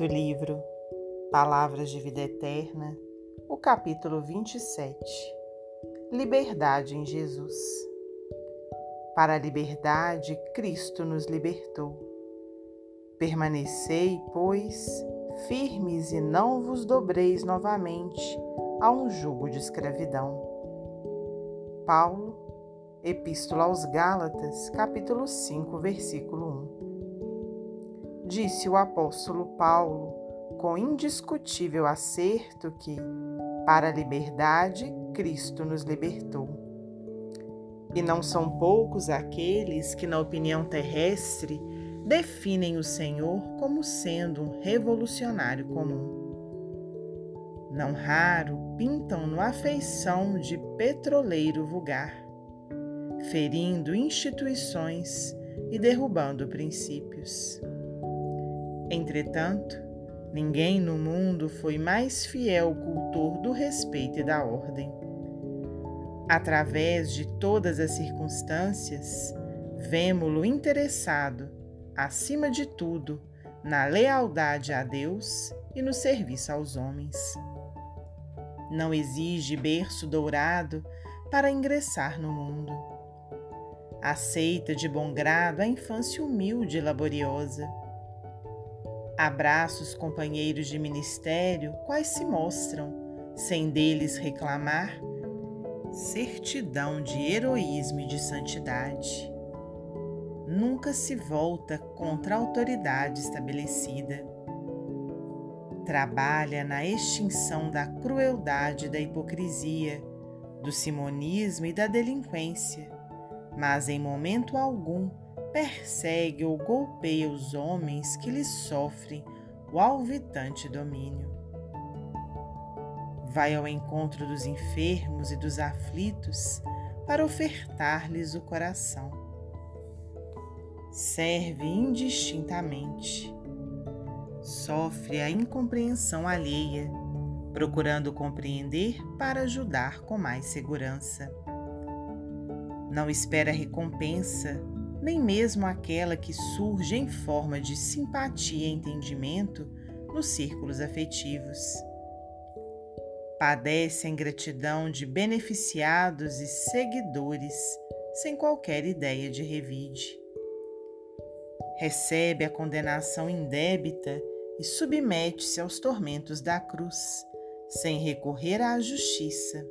do livro Palavras de Vida Eterna, o capítulo 27 Liberdade em Jesus. Para a liberdade, Cristo nos libertou. Permanecei, pois, firmes e não vos dobreis novamente a um jugo de escravidão. Paulo, Epístola aos Gálatas, capítulo 5, versículo 1. Disse o apóstolo Paulo, com indiscutível acerto, que, para a liberdade, Cristo nos libertou. E não são poucos aqueles que, na opinião terrestre, definem o Senhor como sendo um revolucionário comum. Não raro pintam-no a feição de petroleiro vulgar ferindo instituições e derrubando princípios. Entretanto, ninguém no mundo foi mais fiel cultor do respeito e da ordem. Através de todas as circunstâncias, vemo-lo interessado, acima de tudo, na lealdade a Deus e no serviço aos homens. Não exige berço dourado para ingressar no mundo Aceita de bom grado a infância humilde e laboriosa. Abraça os companheiros de ministério, quais se mostram, sem deles reclamar, certidão de heroísmo e de santidade. Nunca se volta contra a autoridade estabelecida. Trabalha na extinção da crueldade e da hipocrisia, do simonismo e da delinquência mas em momento algum persegue ou golpeia os homens que lhe sofrem o alvitante domínio. Vai ao encontro dos enfermos e dos aflitos para ofertar-lhes o coração. Serve indistintamente. Sofre a incompreensão alheia, procurando compreender para ajudar com mais segurança não espera recompensa, nem mesmo aquela que surge em forma de simpatia e entendimento nos círculos afetivos. Padece a ingratidão de beneficiados e seguidores sem qualquer ideia de revide. Recebe a condenação indébita e submete-se aos tormentos da cruz, sem recorrer à justiça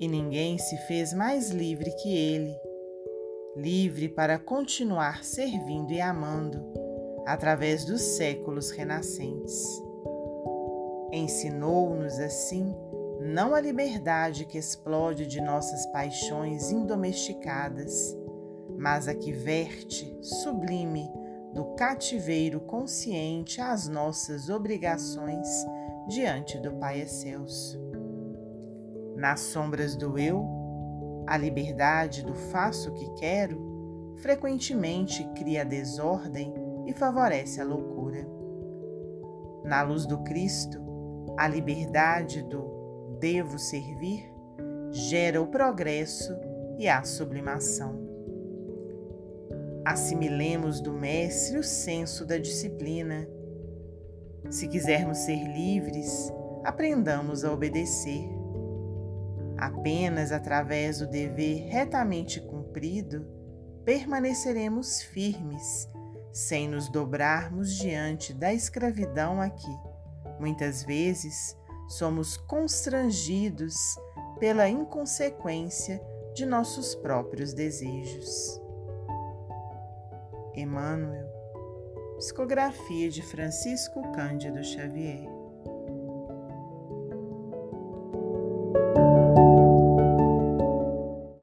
e ninguém se fez mais livre que ele, livre para continuar servindo e amando através dos séculos renascentes. Ensinou-nos assim não a liberdade que explode de nossas paixões indomesticadas, mas a que verte, sublime, do cativeiro consciente às nossas obrigações diante do Pai Excelso. Nas sombras do eu, a liberdade do faço o que quero frequentemente cria desordem e favorece a loucura. Na luz do Cristo, a liberdade do devo servir gera o progresso e a sublimação. Assimilemos do Mestre o senso da disciplina. Se quisermos ser livres, aprendamos a obedecer Apenas através do dever retamente cumprido permaneceremos firmes, sem nos dobrarmos diante da escravidão a que, muitas vezes, somos constrangidos pela inconsequência de nossos próprios desejos. Emmanuel, Psicografia de Francisco Cândido Xavier